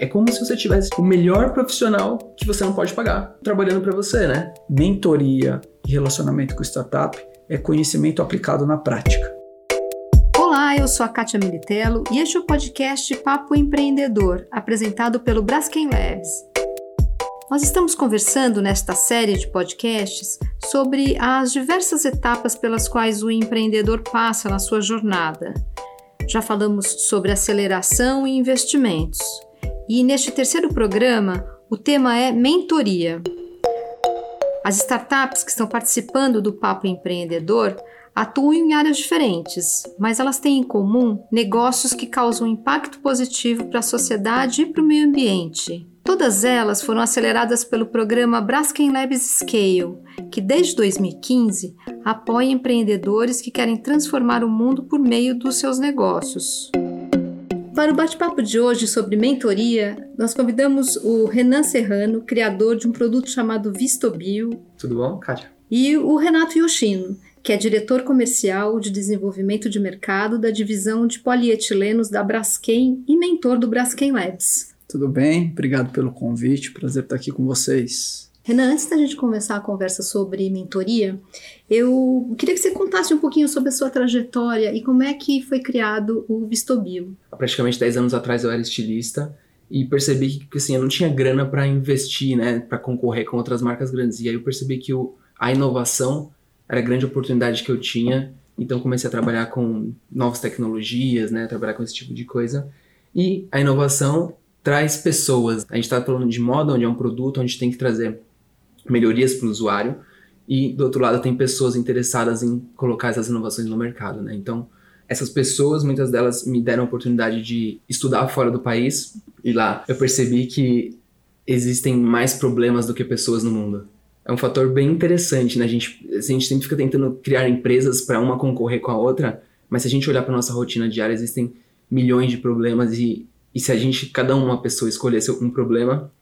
É como se você tivesse o melhor profissional que você não pode pagar trabalhando para você, né? Mentoria e relacionamento com startup é conhecimento aplicado na prática. Olá, eu sou a Kátia Militello e este é o podcast Papo Empreendedor, apresentado pelo Braskem Labs. Nós estamos conversando nesta série de podcasts sobre as diversas etapas pelas quais o empreendedor passa na sua jornada. Já falamos sobre aceleração e investimentos. E neste terceiro programa, o tema é mentoria. As startups que estão participando do Papo Empreendedor atuam em áreas diferentes, mas elas têm em comum negócios que causam impacto positivo para a sociedade e para o meio ambiente. Todas elas foram aceleradas pelo programa Braskem Labs Scale, que desde 2015 apoia empreendedores que querem transformar o mundo por meio dos seus negócios. Para o bate-papo de hoje sobre mentoria, nós convidamos o Renan Serrano, criador de um produto chamado Vistobio. Tudo bom, Kátia? E o Renato Yoshino, que é diretor comercial de desenvolvimento de mercado da divisão de polietilenos da Braskem e mentor do Braskem Labs. Tudo bem? Obrigado pelo convite. Prazer estar aqui com vocês. Renan, antes da gente começar a conversa sobre mentoria, eu queria que você contasse um pouquinho sobre a sua trajetória e como é que foi criado o Vistobio. Praticamente 10 anos atrás eu era estilista e percebi que assim, eu não tinha grana para investir, né, para concorrer com outras marcas grandes. E aí eu percebi que o, a inovação era a grande oportunidade que eu tinha. Então comecei a trabalhar com novas tecnologias, né, trabalhar com esse tipo de coisa. E a inovação traz pessoas. A gente está falando de moda, onde é um produto, onde tem que trazer melhorias para o usuário e do outro lado tem pessoas interessadas em colocar essas inovações no mercado, né? Então essas pessoas, muitas delas me deram a oportunidade de estudar fora do país e lá eu percebi que existem mais problemas do que pessoas no mundo. É um fator bem interessante, né? A gente, a gente sempre fica tentando criar empresas para uma concorrer com a outra, mas se a gente olhar para nossa rotina diária, existem milhões de problemas e, e se a gente, cada uma pessoa escolhesse um problema,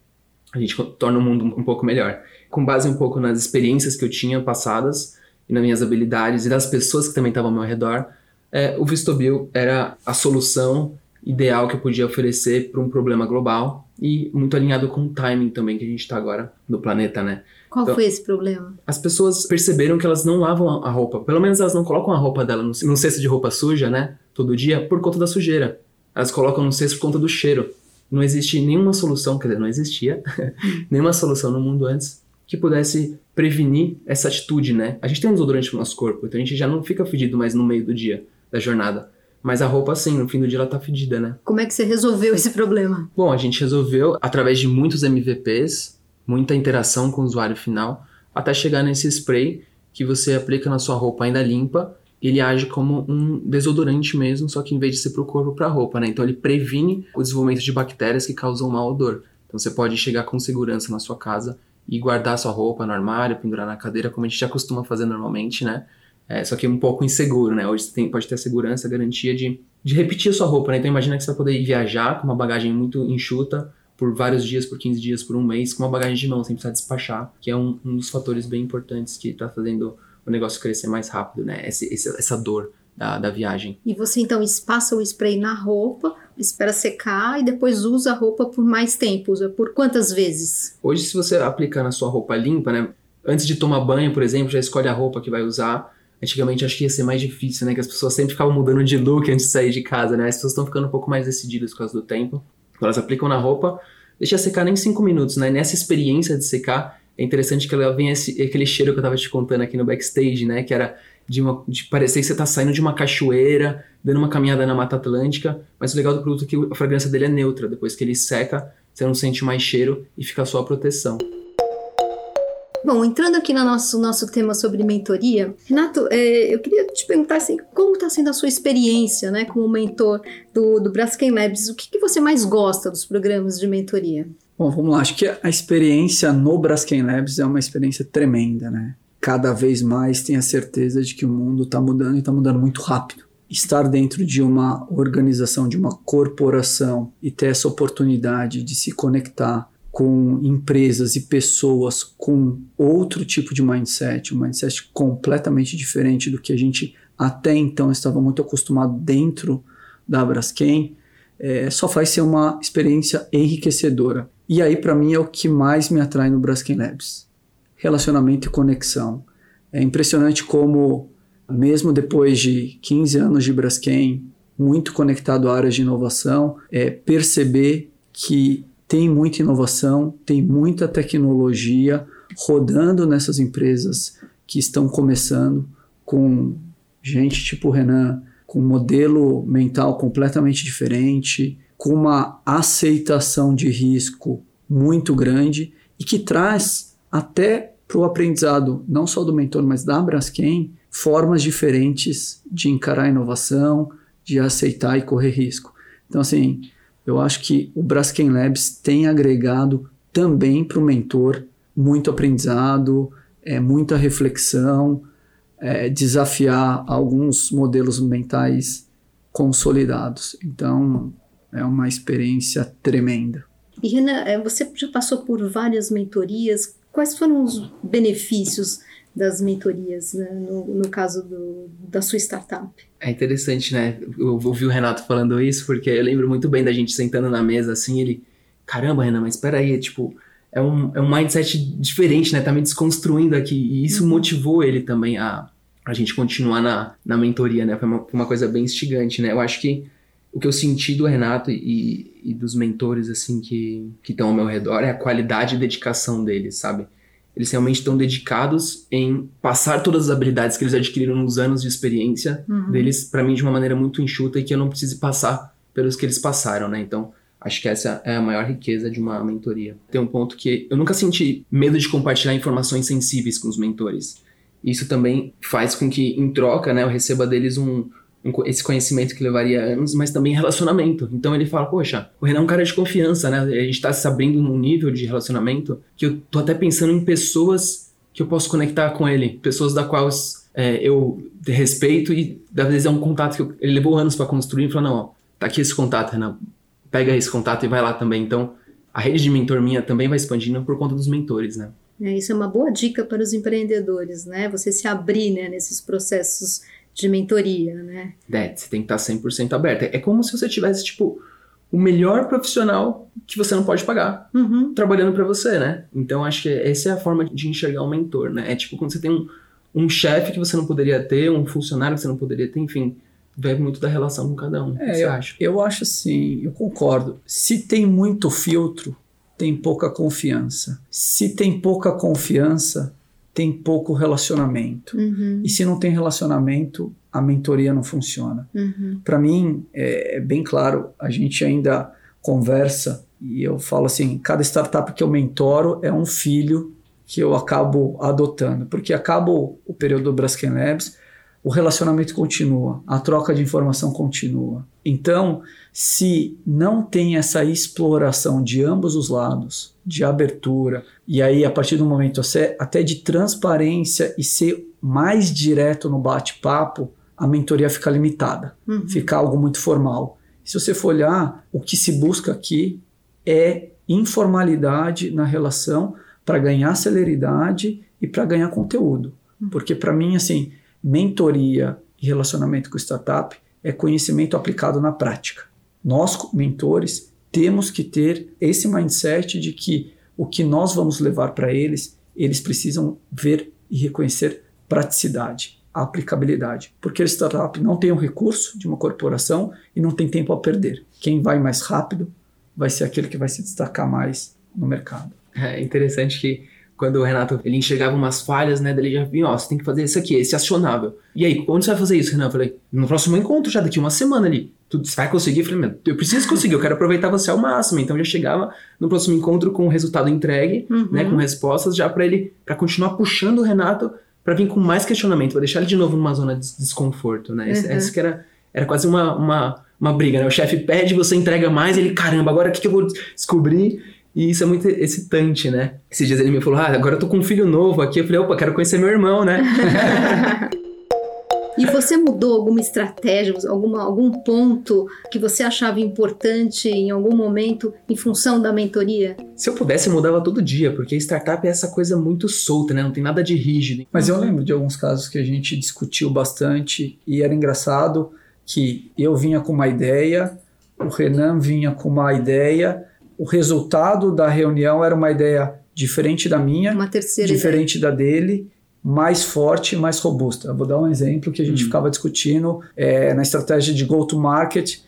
a gente torna o mundo um pouco melhor com base um pouco nas experiências que eu tinha passadas e nas minhas habilidades e das pessoas que também estavam ao meu redor, é, o Vistobil era a solução ideal que eu podia oferecer para um problema global e muito alinhado com o timing também que a gente está agora no planeta, né? Qual então, foi esse problema? As pessoas perceberam que elas não lavam a roupa, pelo menos elas não colocam a roupa dela no, no cesto de roupa suja, né? Todo dia, por conta da sujeira. Elas colocam no cesto por conta do cheiro. Não existe nenhuma solução, quer dizer, não existia nenhuma solução no mundo antes que pudesse prevenir essa atitude, né? A gente tem um desodorante no nosso corpo, então a gente já não fica fedido mais no meio do dia da jornada. Mas a roupa, sim, no fim do dia ela tá fedida, né? Como é que você resolveu esse problema? Bom, a gente resolveu através de muitos MVPs, muita interação com o usuário final, até chegar nesse spray que você aplica na sua roupa ainda limpa. Ele age como um desodorante mesmo, só que em vez de ser pro corpo, pra roupa, né? Então ele previne o desenvolvimento de bactérias que causam mau odor. Então você pode chegar com segurança na sua casa e guardar sua roupa no armário, pendurar na cadeira, como a gente já costuma fazer normalmente, né? É, só que é um pouco inseguro, né? Hoje você tem, pode ter a segurança, a garantia de, de repetir a sua roupa, né? Então imagina que você vai poder viajar com uma bagagem muito enxuta por vários dias, por 15 dias, por um mês, com uma bagagem de mão, sem precisar despachar, que é um, um dos fatores bem importantes que está fazendo o negócio crescer mais rápido, né? Esse, essa dor da, da viagem. E você então passa o spray na roupa, espera secar e depois usa a roupa por mais tempo? Usa por quantas vezes? Hoje, se você aplicar na sua roupa limpa, né? Antes de tomar banho, por exemplo, já escolhe a roupa que vai usar. Antigamente acho que ia ser mais difícil, né? Que as pessoas sempre ficavam mudando de look antes de sair de casa, né? As pessoas estão ficando um pouco mais decididas por causa do tempo. Então elas aplicam na roupa, deixa secar nem 5 minutos, né? Nessa experiência de secar, é interessante que ela venha esse, aquele cheiro que eu tava te contando aqui no backstage, né? Que era de, uma, de parecer que você está saindo de uma cachoeira, dando uma caminhada na Mata Atlântica, mas o legal do produto é que a fragrância dele é neutra. Depois que ele seca, você não sente mais cheiro e fica só a proteção. Bom, entrando aqui no nosso, nosso tema sobre mentoria, Renato, é, eu queria te perguntar assim, como está sendo a sua experiência né, como mentor do, do Braskem Labs? O que, que você mais gosta dos programas de mentoria? Bom, vamos lá. Acho que a experiência no Braskem Labs é uma experiência tremenda, né? cada vez mais tem a certeza de que o mundo está mudando e está mudando muito rápido. Estar dentro de uma organização, de uma corporação e ter essa oportunidade de se conectar com empresas e pessoas com outro tipo de mindset, um mindset completamente diferente do que a gente até então estava muito acostumado dentro da Braskem, é, só faz ser uma experiência enriquecedora. E aí, para mim, é o que mais me atrai no Braskem Labs: relacionamento e conexão. É impressionante como, mesmo depois de 15 anos de Braskem, muito conectado a áreas de inovação, é perceber que tem muita inovação, tem muita tecnologia rodando nessas empresas que estão começando com gente tipo Renan, com um modelo mental completamente diferente, com uma aceitação de risco muito grande e que traz até para o aprendizado, não só do mentor, mas da Braskem, formas diferentes de encarar a inovação, de aceitar e correr risco. Então, assim, eu acho que o Braskem Labs tem agregado também para o mentor muito aprendizado, é, muita reflexão, é, desafiar alguns modelos mentais consolidados. Então, é uma experiência tremenda. E Renan, é, você já passou por várias mentorias. Quais foram os benefícios das mentorias, né, no, no, caso do, da sua startup? É interessante, né? Eu ouvi o Renato falando isso, porque eu lembro muito bem da gente sentando na mesa assim, ele, caramba, Renan, mas espera aí, tipo, é um, é um mindset diferente, né? Tá me desconstruindo aqui. E isso uhum. motivou ele também a, a gente continuar na, na mentoria, né? Foi uma, uma coisa bem instigante, né? Eu acho que o que eu senti do Renato e, e dos mentores, assim, que estão ao meu redor é a qualidade e dedicação deles, sabe? Eles realmente estão dedicados em passar todas as habilidades que eles adquiriram nos anos de experiência uhum. deles para mim de uma maneira muito enxuta e que eu não precise passar pelos que eles passaram, né? Então, Acho que essa é a maior riqueza de uma mentoria. Tem um ponto que eu nunca senti medo de compartilhar informações sensíveis com os mentores. Isso também faz com que, em troca, né, eu receba deles um, um, esse conhecimento que levaria anos, mas também relacionamento. Então ele fala, poxa, o Renan é um cara de confiança, né? A gente tá se abrindo num nível de relacionamento que eu tô até pensando em pessoas que eu posso conectar com ele, pessoas da quais é, eu respeito e às vezes é um contato que eu, ele levou anos para construir e falou, não, ó, tá aqui esse contato, Renan, pega esse contato e vai lá também. Então, a rede de mentor minha também vai expandindo por conta dos mentores, né? É, isso é uma boa dica para os empreendedores, né? Você se abrir né, nesses processos de mentoria, né? É, você tem que estar 100% aberto. É como se você tivesse, tipo, o melhor profissional que você não pode pagar uhum. trabalhando para você, né? Então, acho que essa é a forma de enxergar um mentor, né? É tipo quando você tem um, um chefe que você não poderia ter, um funcionário que você não poderia ter, enfim deve muito da relação com cada um. É, o que você eu, acha? Eu acho assim, eu concordo. Se tem muito filtro, tem pouca confiança. Se tem pouca confiança, tem pouco relacionamento. Uhum. E se não tem relacionamento, a mentoria não funciona. Uhum. Para mim, é, é, bem claro, a gente ainda conversa e eu falo assim: cada startup que eu mentoro é um filho que eu acabo adotando, porque acabo o período do Braskem Labs o relacionamento continua, a troca de informação continua. Então, se não tem essa exploração de ambos os lados, de abertura, e aí a partir do momento até de transparência e ser mais direto no bate-papo, a mentoria fica limitada, uhum. fica algo muito formal. Se você for olhar, o que se busca aqui é informalidade na relação para ganhar celeridade e para ganhar conteúdo. Uhum. Porque para mim, assim, mentoria e relacionamento com startup é conhecimento aplicado na prática. Nós, mentores, temos que ter esse mindset de que o que nós vamos levar para eles, eles precisam ver e reconhecer praticidade, aplicabilidade. Porque a startup não tem o recurso de uma corporação e não tem tempo a perder. Quem vai mais rápido vai ser aquele que vai se destacar mais no mercado. É interessante que quando o Renato ele enxergava umas falhas, né? Dele já vinha, ó, você tem que fazer isso aqui, esse acionável. E aí, onde você vai fazer isso, Renan? Eu falei, no próximo encontro, já daqui uma semana ali. Tu vai conseguir? Eu falei, meu, eu preciso conseguir, eu quero aproveitar você ao máximo. Então já chegava no próximo encontro com o resultado entregue, uhum. né? Com respostas, já para ele, para continuar puxando o Renato para vir com mais questionamento, para deixar ele de novo numa zona de desconforto, né? Uhum. Essa que era, era quase uma, uma, uma briga, né? O chefe pede, você entrega mais, ele, caramba, agora o que, que eu vou descobrir? E isso é muito excitante, né? Esses dias ele me falou: Ah, agora eu tô com um filho novo aqui. Eu falei: opa, quero conhecer meu irmão, né? E você mudou alguma estratégia, alguma, algum ponto que você achava importante em algum momento em função da mentoria? Se eu pudesse, eu mudava todo dia, porque startup é essa coisa muito solta, né? Não tem nada de rígido. Mas eu lembro de alguns casos que a gente discutiu bastante e era engraçado que eu vinha com uma ideia, o Renan vinha com uma ideia, o resultado da reunião era uma ideia diferente da minha, Uma terceira diferente da dele, mais forte, mais robusta. Eu vou dar um exemplo que a gente Hum. ficava discutindo é, na estratégia de go-to-market.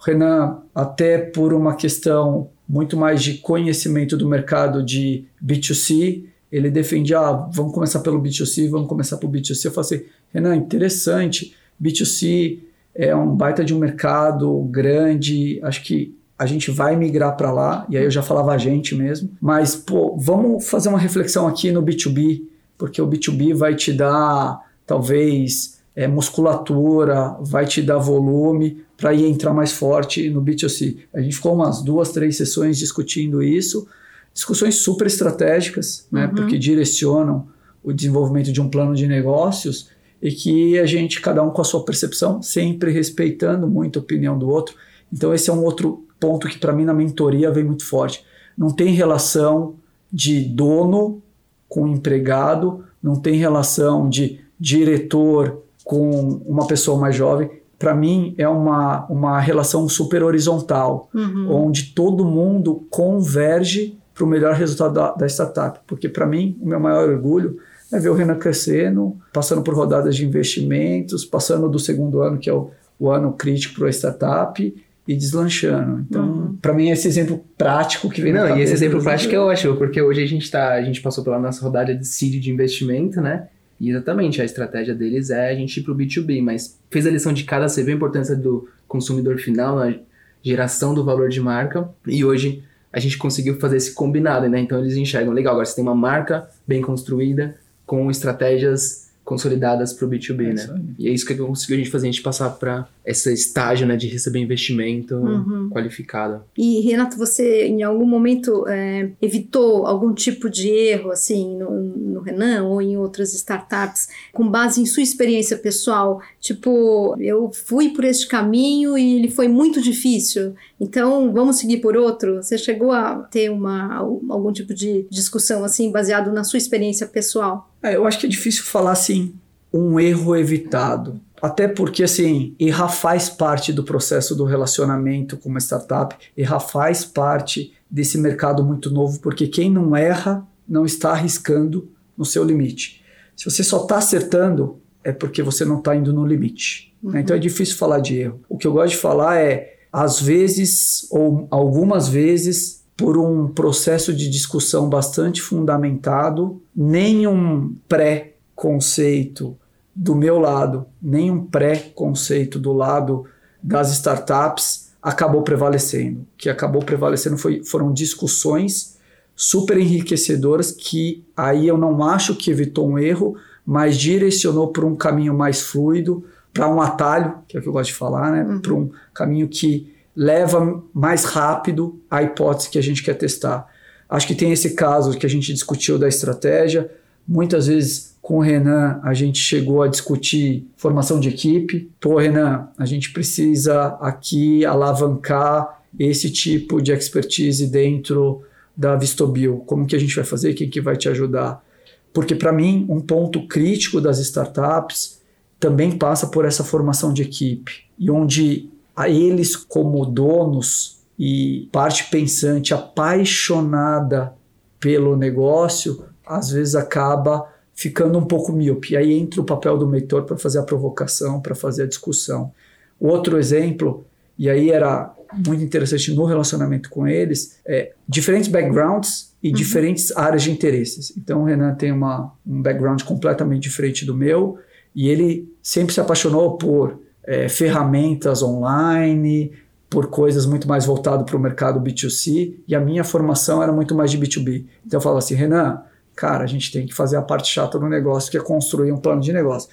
O Renan, até por uma questão muito mais de conhecimento do mercado de B2C, ele defendia, ah, vamos começar pelo B2C, vamos começar pelo B2C. Eu falei assim, Renan, interessante, B2C é um baita de um mercado grande, acho que a gente vai migrar para lá, e aí eu já falava a gente mesmo, mas pô, vamos fazer uma reflexão aqui no B2B, porque o B2B vai te dar talvez é, musculatura, vai te dar volume para ir entrar mais forte no B2C. A gente ficou umas duas, três sessões discutindo isso, discussões super estratégicas, né, Uhum. porque direcionam o desenvolvimento de um plano de negócios e que a gente, cada um com a sua percepção, sempre respeitando muito a opinião do outro. Então, esse é um outro ponto que, para mim, na mentoria vem muito forte. Não tem relação de dono com empregado, não tem relação de diretor com uma pessoa mais jovem. Para mim, é uma, uma relação super horizontal, Uhum. onde todo mundo converge para o melhor resultado da, da startup. Porque, para mim, o meu maior orgulho é ver o Renan crescendo, passando por rodadas de investimentos, passando do segundo ano, que é o, o ano crítico para a startup, e deslanchando. Então, Uhum. para mim, esse exemplo prático que vem na Não, e cabeça, esse exemplo prático é ótimo, porque hoje a gente tá, a gente passou pela nossa rodada de seed de investimento, né? E exatamente, a estratégia deles é a gente ir pro B2B, mas fez a lição de cada, você vê a importância do consumidor final na geração do valor de marca, e hoje a gente conseguiu fazer esse combinado, né? Então eles enxergam, legal, agora você tem uma marca bem construída, com estratégias consolidadas pro B2B, É né? E é isso que conseguiu a gente fazer, a gente passar para esse estágio, né, de receber investimento Uhum. qualificado. E, Renato, você em algum momento é, evitou algum tipo de erro, assim, no, no Renan ou em outras startups, com base em sua experiência pessoal? Tipo, eu fui por este caminho e ele foi muito difícil, então vamos seguir por outro? Você chegou a ter uma, algum tipo de discussão, assim, baseado na sua experiência pessoal? É, eu acho que é difícil falar assim, um erro evitado. Até porque, assim, errar faz parte do processo do relacionamento com uma startup, errar faz parte desse mercado muito novo, porque quem não erra não está arriscando no seu limite. Se você só está acertando, é porque você não está indo no limite. né? Então é difícil falar de erro. O que eu gosto de falar é, às vezes, ou algumas vezes, por um processo de discussão bastante fundamentado, nenhum pré-conceito do meu lado, nenhum pré-conceito do lado das startups acabou prevalecendo. O que acabou prevalecendo foi, foram discussões super enriquecedoras que aí eu não acho que evitou um erro, mas direcionou para um caminho mais fluido, para um atalho, que é o que eu gosto de falar, né? Uhum. Para um caminho que leva mais rápido a hipótese que a gente quer testar. Acho que tem esse caso que a gente discutiu da estratégia. Muitas vezes com o Renan a gente chegou a discutir formação de equipe. Pô, Renan, a gente precisa aqui alavancar esse tipo de expertise dentro da Vistobil. Como que a gente vai fazer? Quem que vai te ajudar? Porque para mim um ponto crítico das startups também passa por essa formação de equipe e onde a eles como donos e parte pensante apaixonada pelo negócio, às vezes acaba ficando um pouco míope. E aí entra o papel do mentor para fazer a provocação, para fazer a discussão. Outro exemplo, e aí era muito interessante no relacionamento com eles, é diferentes backgrounds e diferentes áreas de interesses. Então o Renan tem uma, um background completamente diferente do meu e ele sempre se apaixonou por é, ferramentas online, por coisas muito mais voltado para o mercado B2C, e a minha formação era muito mais de B2B. Então eu falava assim, Renan, cara, a gente tem que fazer a parte chata do negócio, que é construir um plano de negócio.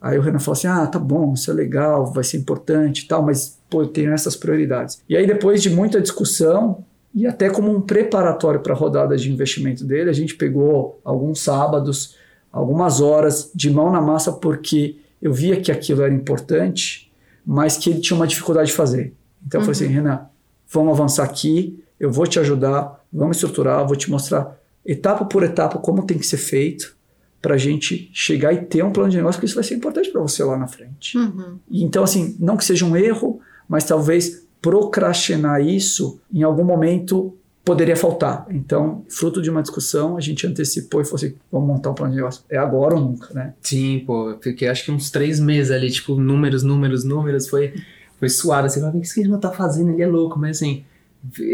Aí o Renan falou assim, ah, tá bom, isso é legal, vai ser importante e tal, mas pô, eu tenho essas prioridades. E aí depois de muita discussão, e até como um preparatório para a rodada de investimento dele, a gente pegou alguns sábados, algumas horas de mão na massa, porque eu via que aquilo era importante, mas que ele tinha uma dificuldade de fazer. Então eu falei assim, Renan, vamos avançar aqui, eu vou te ajudar, vamos estruturar, vou te mostrar etapa por etapa como tem que ser feito para a gente chegar e ter um plano de negócio, porque isso vai ser importante para você lá na frente. Uhum. E Então, assim, não que seja um erro, mas talvez procrastinar isso, em algum momento poderia faltar. Então, fruto de uma discussão, a gente antecipou e falou assim: vamos montar um plano de negócio. É agora ou nunca, né? Sim, pô, fiquei acho que uns três meses ali, tipo, números, números, números, foi, foi suado. Assim, o que esse não tá fazendo? Ele é louco, mas assim.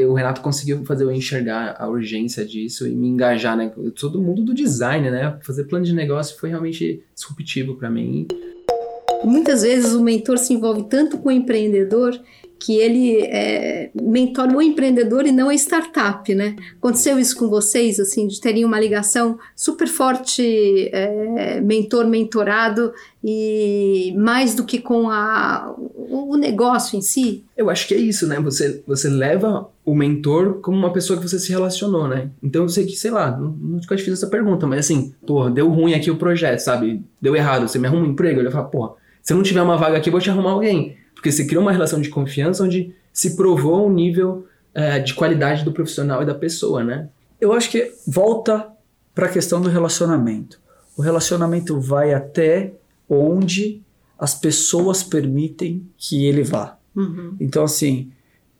O Renato conseguiu fazer eu enxergar a urgência disso e me engajar, né? Todo mundo do design, né? Fazer plano de negócio foi realmente disruptivo para mim. Muitas vezes o mentor se envolve tanto com o empreendedor que ele é, mentora o empreendedor e não a startup, né? Aconteceu isso com vocês, assim, de terem uma ligação super forte, é, mentor-mentorado, e mais do que com a, o negócio em si? Eu acho que é isso, né? Você, você leva o mentor como uma pessoa que você se relacionou, né? Então eu sei que, sei lá, não, te fiz essa pergunta, mas assim, porra, deu ruim aqui o projeto, sabe? Deu errado, você me arruma um emprego? Ele fala, porra, se eu não tiver uma vaga aqui, eu vou te arrumar alguém. Porque se criou uma relação de confiança onde se provou um nível é, de qualidade do profissional e da pessoa, né? Eu acho que volta para a questão do relacionamento. O relacionamento vai até onde as pessoas permitem que ele vá. Uhum. Então, assim,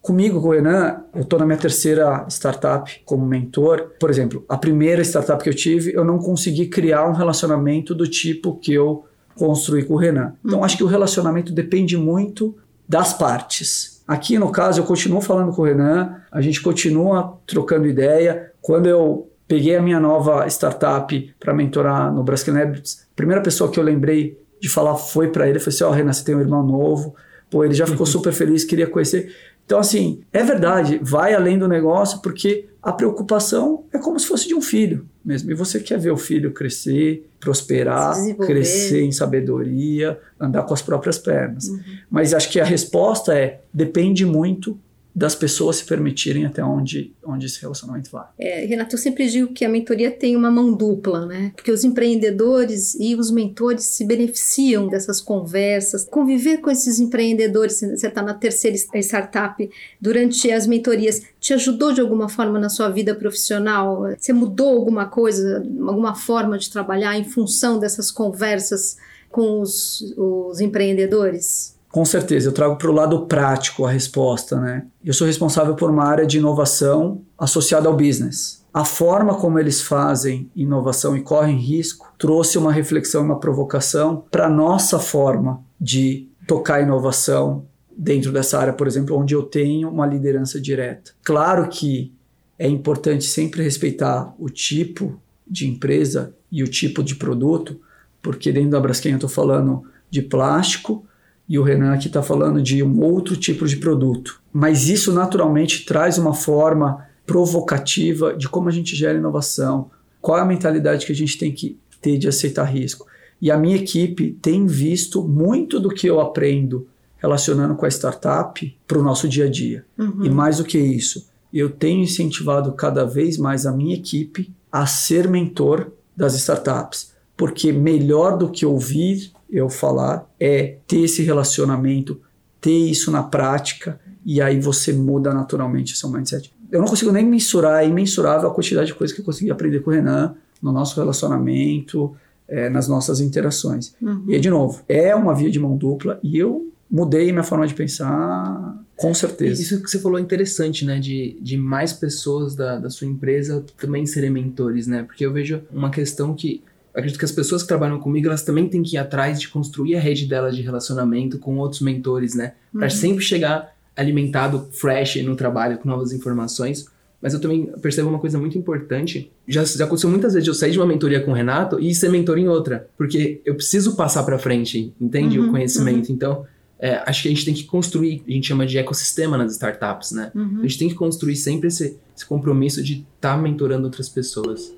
comigo, com o Renan, eu estou na minha terceira startup como mentor. Por exemplo, a primeira startup que eu tive, eu não consegui criar um relacionamento do tipo que eu construir com o Renan. Então, uhum. acho que o relacionamento depende muito das partes. Aqui, no caso, eu continuo falando com o Renan, a gente continua trocando ideia. Quando eu peguei a minha nova startup para mentorar no Braskem Labs, a primeira pessoa que eu lembrei de falar foi para ele, foi assim, ó, oh, Renan, você tem um irmão novo, pô, ele já ficou super feliz, queria conhecer. Então, assim, é verdade, vai além do negócio, porque a preocupação é como se fosse de um filho mesmo. E você quer ver o filho crescer, prosperar, crescer em sabedoria, andar com as próprias pernas. Uhum. Mas acho que a resposta é: depende muito das pessoas se permitirem até onde, onde esse relacionamento vai. É, Renato, eu sempre digo que a mentoria tem uma mão dupla, né? Porque os empreendedores e os mentores se beneficiam dessas conversas. Conviver com esses empreendedores, você está na terceira startup, durante as mentorias, te ajudou de alguma forma na sua vida profissional? Você mudou alguma coisa, alguma forma de trabalhar em função dessas conversas com os, os empreendedores? Com certeza, eu trago para o lado prático a resposta, né? Eu sou responsável por uma área de inovação associada ao business. A forma como eles fazem inovação e correm risco trouxe uma reflexão, uma provocação para a nossa forma de tocar inovação dentro dessa área, por exemplo, onde eu tenho uma liderança direta. Claro que é importante sempre respeitar o tipo de empresa e o tipo de produto, porque dentro da Braskem eu estou falando de plástico, e o Renan aqui está falando de um outro tipo de produto. Mas isso naturalmente traz uma forma provocativa de como a gente gera inovação, qual é a mentalidade que a gente tem que ter de aceitar risco. E a minha equipe tem visto muito do que eu aprendo relacionando com a startup para o nosso dia a dia. Uhum. E mais do que isso, eu tenho incentivado cada vez mais a minha equipe a ser mentor das startups, porque melhor do que ouvir eu falar é ter esse relacionamento, ter isso na prática e aí você muda naturalmente seu mindset. Eu não consigo nem mensurar, é imensurável a quantidade de coisas que eu consegui aprender com o Renan no nosso relacionamento, é, nas nossas interações. Uhum. E, de novo, é uma via de mão dupla e eu mudei minha forma de pensar com certeza. Isso que você falou é interessante, né? De, de mais pessoas da, da sua empresa também serem mentores, né? Porque eu vejo uma questão que acredito que as pessoas que trabalham comigo, elas também têm que ir atrás de construir a rede delas de relacionamento com outros mentores, né? Para uhum. sempre chegar alimentado, fresh no trabalho, com novas informações. Mas eu também percebo uma coisa muito importante. Já, já aconteceu muitas vezes eu sair de uma mentoria com o Renato e ser mentor em outra. Porque eu preciso passar para frente, entende? Uhum, o conhecimento. Uhum. Então, é, acho que a gente tem que construir, a gente chama de ecossistema nas startups, né? Uhum. A gente tem que construir sempre esse, esse compromisso de estar tá mentorando outras pessoas.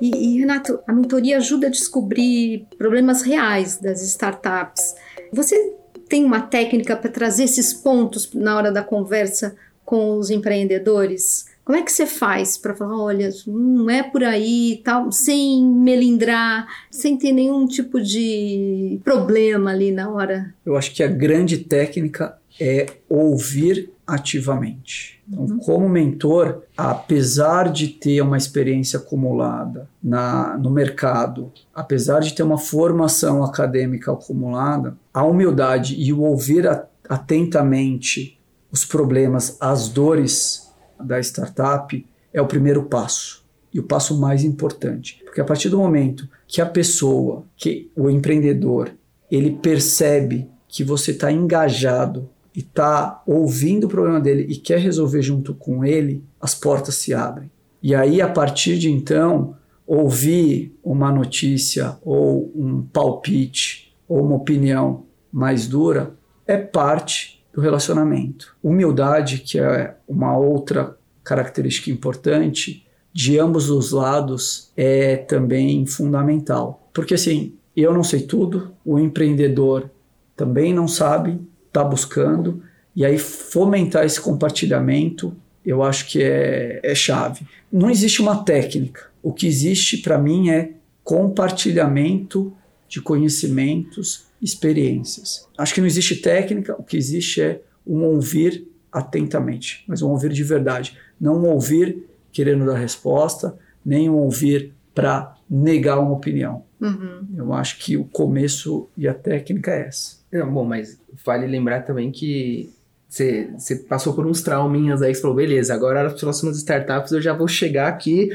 E, e, Renato, a mentoria ajuda a descobrir problemas reais das startups. Você tem uma técnica para trazer esses pontos na hora da conversa com os empreendedores? Como é que você faz para falar, olha, não é por aí, tal, sem melindrar, sem ter nenhum tipo de problema ali na hora? Eu acho que a grande técnica é ouvir ativamente. Então, como mentor, apesar de ter uma experiência acumulada na, no mercado, apesar de ter uma formação acadêmica acumulada, a humildade e o ouvir atentamente os problemas, as dores da startup é o primeiro passo e o passo mais importante, porque a partir do momento que a pessoa, que o empreendedor, ele percebe que você está engajado e está ouvindo o problema dele e quer resolver junto com ele, as portas se abrem. E aí, a partir de então, ouvir uma notícia ou um palpite ou uma opinião mais dura é parte do relacionamento. Humildade, que é uma outra característica importante de ambos os lados, é também fundamental. Porque assim, eu não sei tudo, o empreendedor também não sabe, está buscando, e aí fomentar esse compartilhamento eu acho que é, é chave. Não existe uma técnica. O que existe para mim é compartilhamento de conhecimentos, experiências. Acho que não existe técnica, o que existe é um ouvir atentamente, mas um ouvir de verdade. Não um ouvir querendo dar resposta, nem um ouvir para negar uma opinião. Uhum. Eu acho que o começo e a técnica é essa. Não, bom, mas vale lembrar também que você, você passou por uns trauminhas aí, você falou, beleza, agora as próximas startups eu já vou chegar aqui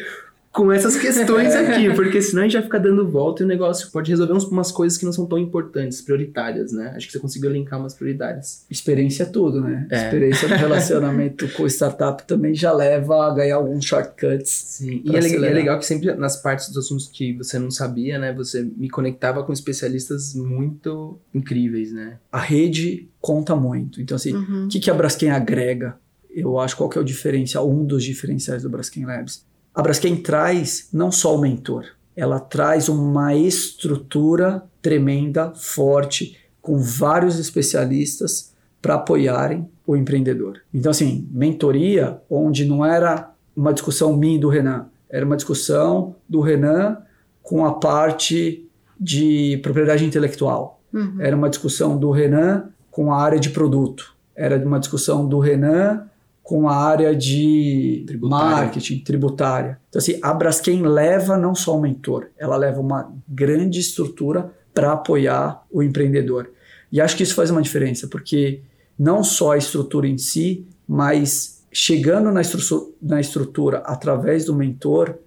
com essas questões aqui, porque senão a gente vai ficar dando volta e o negócio pode resolver umas coisas que não são tão importantes, prioritárias, né? Acho que você conseguiu linkar umas prioridades. Experiência é tudo, né? É. Experiência no relacionamento com startup também já leva a ganhar alguns shortcuts. Sim, e é, é, legal que sempre nas partes dos assuntos que você não sabia, né? Você me conectava com especialistas muito incríveis, né? A rede conta muito. Então, assim, uhum. o que, que a Braskem agrega? Eu acho qual que é o diferencial, um dos diferenciais do Braskem Labs a Braskem traz não só o mentor, ela traz uma estrutura tremenda, forte, com vários especialistas para apoiarem o empreendedor. Então, assim, mentoria, onde não era uma discussão minha e do Renan, era uma discussão do Renan com a parte de propriedade intelectual. Uhum. Era uma discussão do Renan com a área de produto. Era uma discussão do Renan com a área de tributária. marketing, tributária. Então, assim, a Braskem leva não só o mentor, ela leva uma grande estrutura para apoiar o empreendedor. E acho que isso faz uma diferença, porque não só a estrutura em si, mas chegando na, estru na estrutura através do mentor,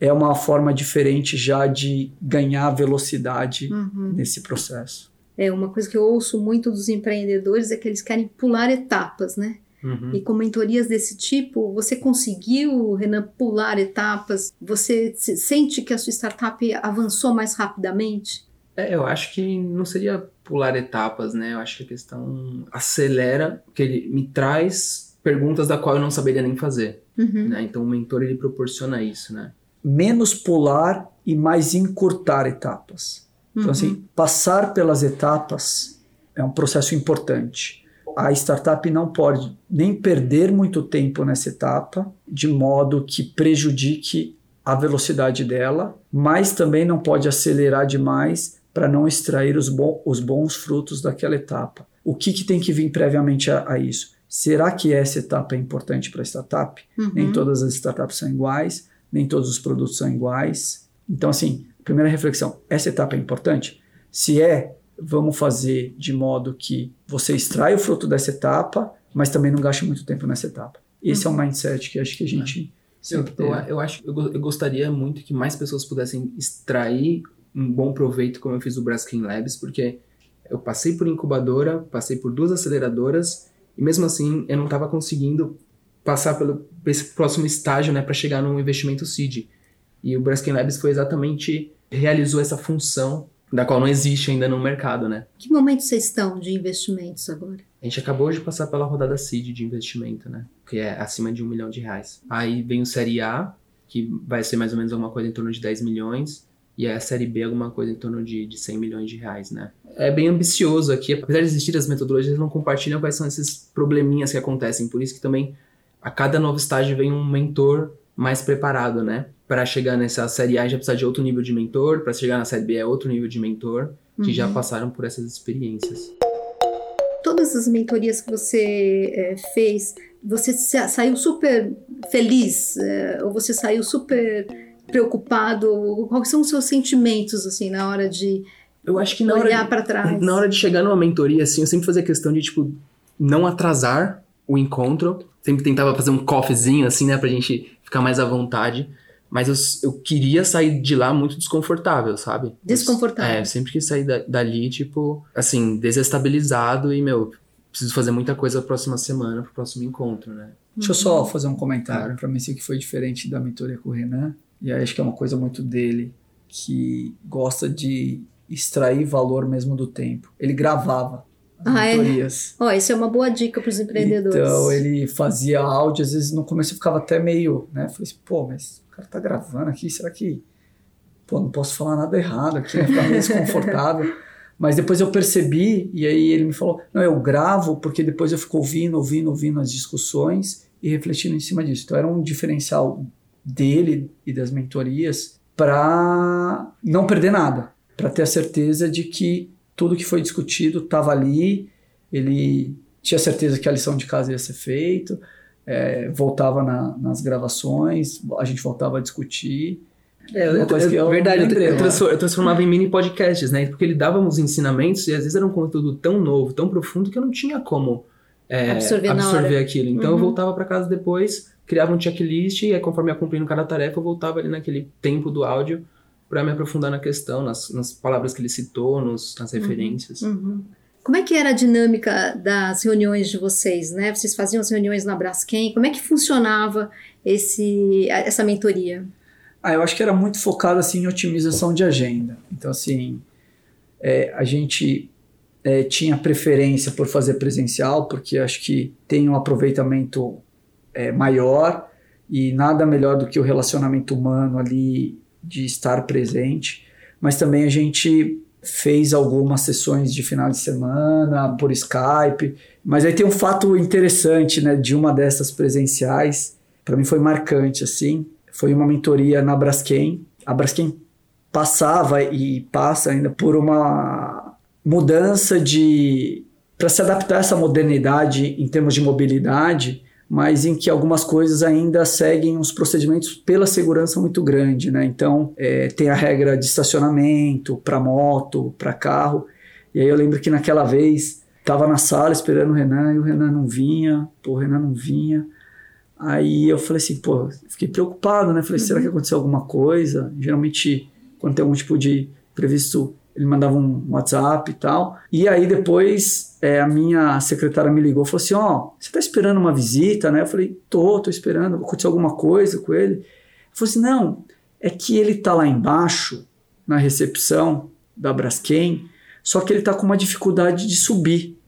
é uma forma diferente já de ganhar velocidade uhum. nesse processo. É uma coisa que eu ouço muito dos empreendedores é que eles querem pular etapas, né? Uhum. E com mentorias desse tipo, você conseguiu, Renan, pular etapas? Você sente que a sua startup avançou mais rapidamente? É, eu acho que não seria pular etapas, né? Eu acho que a questão acelera, porque ele me traz perguntas da qual eu não saberia nem fazer. Uhum. Né? Então o mentor ele proporciona isso, né? Menos pular e mais encurtar etapas. Então, assim, uhum. assim, passar pelas etapas é um processo importante a startup não pode nem perder muito tempo nessa etapa, de modo que prejudique a velocidade dela, mas também não pode acelerar demais para não extrair os, bo os, bons frutos daquela etapa. O que, que tem que vir previamente a, a, isso? Será que essa etapa é importante para a startup? Uhum. Nem todas as startups são iguais, nem todos os produtos são iguais. Então, assim, primeira reflexão: essa etapa é importante? Se é, vamos fazer de modo que você extrai o fruto dessa etapa, mas também não gaste muito tempo nessa etapa. Esse uhum. é o mindset que acho que a gente é. eu, eu, eu, acho, eu, eu, gostaria muito que mais pessoas pudessem extrair um bom proveito, como eu fiz do Braskem Labs, porque eu passei por incubadora, passei por duas aceleradoras, e mesmo assim eu não estava conseguindo passar pelo esse próximo estágio, né, para chegar no investimento seed. E o Braskem Labs foi exatamente realizou essa função da qual não existe ainda no mercado, né? Que momento vocês estão de investimentos agora? A gente acabou de passar pela rodada seed de investimento, né? Que é acima de um milhão de reais. Aí vem o Série A, que vai ser mais ou menos alguma coisa em torno de 10 milhões. E a Série B alguma coisa em torno de, de 100 milhões de reais, né? É bem ambicioso aqui. Apesar de existir as metodologias, eles não compartilham quais são esses probleminhas que acontecem. Por isso que também a cada novo estágio vem um mentor mais preparado, né? para chegar nessa série A já precisa de outro nível de mentor, para chegar na série B é outro nível de mentor, que uhum. já passaram por essas experiências. Todas as mentorias que você é, fez, você saiu super feliz é, ou você saiu super preocupado? Quais são os seus sentimentos assim na hora de eu acho que na olhar para trás? Na hora de chegar numa mentoria assim, eu sempre fazia questão de tipo não atrasar o encontro. Sempre tentava fazer um coffeezinho, assim, né? Pra gente ficar mais à vontade. Mas eu, eu queria sair de lá muito desconfortável, sabe? Desconfortável. É, eu sempre quis sair da, dali, tipo, assim, desestabilizado e, meu, preciso fazer muita coisa na próxima semana, pro próximo encontro, né? Deixa eu só fazer um comentário para mim sei que foi diferente da mentoria com o Renan. E aí acho que é uma coisa muito dele, que gosta de extrair valor mesmo do tempo. Ele gravava Ah, é? mentorias. Ó, isso é uma boa dica para os empreendedores. Então ele fazia áudio, às vezes no começo eu ficava até meio, né? Falei assim, pô, mas o cara tá gravando aqui, será que. Pô, não posso falar nada errado aqui, né? Ficar meio desconfortável. Mas depois eu percebi, e aí ele me falou: não, eu gravo porque depois eu fico ouvindo, ouvindo, ouvindo as discussões e refletindo em cima disso. Então era um diferencial dele e das mentorias para não perder nada, para ter a certeza de que tudo que foi discutido estava ali, ele tinha certeza que a lição de casa ia ser feita, é, voltava na- nas gravações, a gente voltava a discutir. É, Uma eu, coisa que eu- eu verdade, eu, lembrei eu, eu transformava em mini podcasts, né? Porque ele dava uns ensinamentos e às vezes era um conteúdo tão novo, tão profundo que eu não tinha como é, Absorver hora. aquilo. Então eu Uhum. voltava pra casa depois, criava um checklist e aí conforme eu ia cumprindo cada tarefa, eu voltava ali naquele tempo do áudio pra me aprofundar na questão, nas, nas palavras que ele citou, nos, nas referências. Uhum. Como é que era a dinâmica das reuniões de vocês, né? Vocês faziam as reuniões na Braskem, como é que funcionava esse, essa mentoria? Ah, eu acho que era muito focado assim em otimização de agenda. Então assim, é, a gente é, tinha preferência por fazer presencial, porque acho que tem um aproveitamento é, maior e nada melhor do que o relacionamento humano ali de estar presente. Mas também a gente fez algumas sessões de final de semana por Skype. Mas aí tem um fato interessante, né, de uma dessas presenciais, para mim foi marcante assim. Foi uma mentoria na Braskem. A Braskem passava e passa ainda por uma mudança de para se adaptar a essa modernidade em termos de mobilidade, mas em que algumas coisas ainda seguem uns procedimentos pela segurança muito grande, né? Então é, tem a regra de estacionamento para moto, para carro. E aí eu lembro que naquela vez estava na sala esperando o Renan e o Renan não vinha, pô, o Renan não vinha. Aí eu falei assim, pô, fiquei preocupado, né? Falei, será que aconteceu alguma coisa? Geralmente, quando tem algum tipo de previsto, ele mandava um WhatsApp e tal. E aí depois é, a minha secretária me ligou falou assim: Ó, você tá esperando uma visita, né? Eu falei: tô, tô esperando. Aconteceu alguma coisa com ele? Ele falou assim: não, é que ele tá lá embaixo, na recepção da Braskem, só que ele tá com uma dificuldade de subir.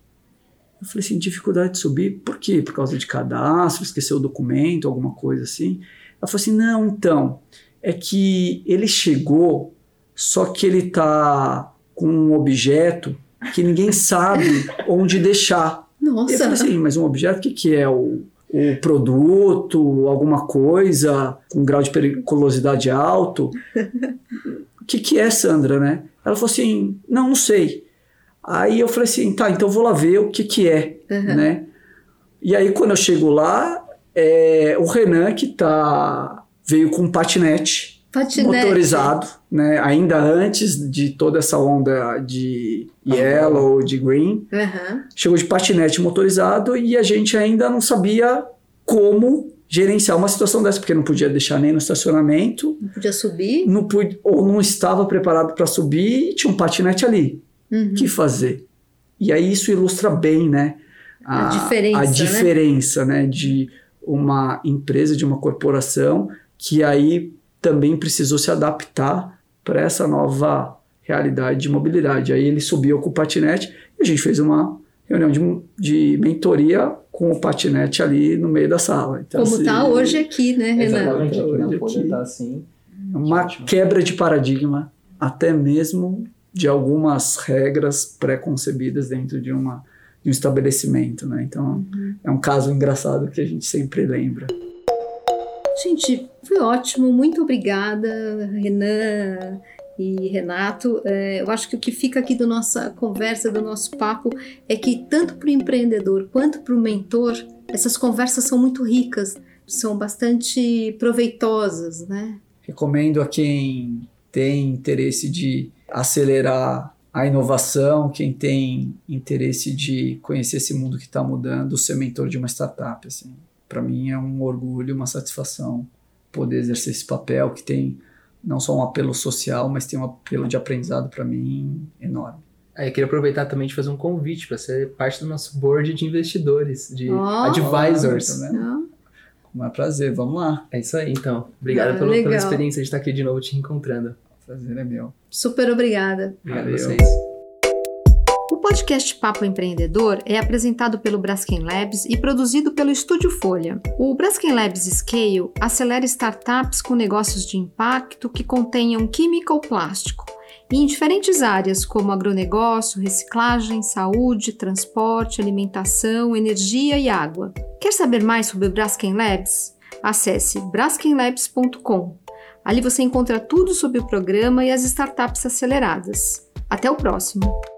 Eu falei assim, dificuldade de subir, por quê? Por causa de cadastro, esqueceu o documento, alguma coisa assim. Ela falou assim, não, então, é que ele chegou, só que ele tá com um objeto que ninguém sabe onde deixar. Eu Nossa! falei assim, mas um objeto, o que, que é? O, o produto, alguma coisa com grau de periculosidade alto? O que, que é, Sandra, né? Ela falou assim, não, não sei. Aí eu falei assim, tá, então eu vou lá ver o que que é, Uhum. né? E aí quando eu chego lá, é, o Renan que tá veio com um patinete, Patinete. motorizado, né? Ainda antes de toda essa onda de yellow, de green, Aham. chegou de patinete motorizado e a gente ainda não sabia como gerenciar uma situação dessa, porque não podia deixar nem no estacionamento, Não podia subir. não pude, ou não estava preparado para subir e tinha um patinete ali. Uhum. O que fazer? E aí isso ilustra bem, né? A diferença, a né? diferença, né? De uma empresa, de uma corporação que aí também precisou se adaptar para essa nova realidade de mobilidade. Aí ele subiu com o patinete e a gente fez uma reunião de, de mentoria com o patinete ali no meio da sala. Então, Como assim, tá hoje aqui, né, Renan? Exatamente, aqui na Hoje Folha aqui. tá assim. uma Ótimo. quebra de paradigma, até mesmo de algumas regras pré-concebidas dentro de, uma, de um estabelecimento, né? Então, é um caso engraçado que a gente sempre lembra. Gente, foi ótimo. Muito obrigada, Renan e Renato. É, eu acho que o que fica aqui da nossa conversa, do nosso papo, é que tanto para o empreendedor quanto para o mentor, essas conversas são muito ricas, são bastante proveitosas, né? Recomendo a quem tem interesse de acelerar a inovação, quem tem interesse de conhecer esse mundo que está mudando, ser mentor de uma startup. Assim. Para mim é um orgulho, uma satisfação poder exercer esse papel que tem não só um apelo social, mas tem um apelo de aprendizado para mim enorme. Aí eu queria aproveitar também de fazer um convite para ser parte do nosso board de investidores, de Oh. advisors. Vendo? Com um prazer, vamos lá. É isso aí, então. Obrigado Ah, pelo- pela experiência de estar aqui de novo te encontrando. O prazer é meu. Super obrigada. Obrigado Valeu. a vocês. Podcast Papo Empreendedor é apresentado pelo Braskem Labs e produzido pelo Estúdio Folha. O Braskem Labs Scale acelera startups com negócios de impacto que contenham química ou plástico, e em diferentes áreas como agronegócio, reciclagem, saúde, transporte, alimentação, energia e água. Quer saber mais sobre o Braskem Labs? Acesse braskenlabs.com. Ali você encontra tudo sobre o programa e as startups aceleradas. Até o próximo!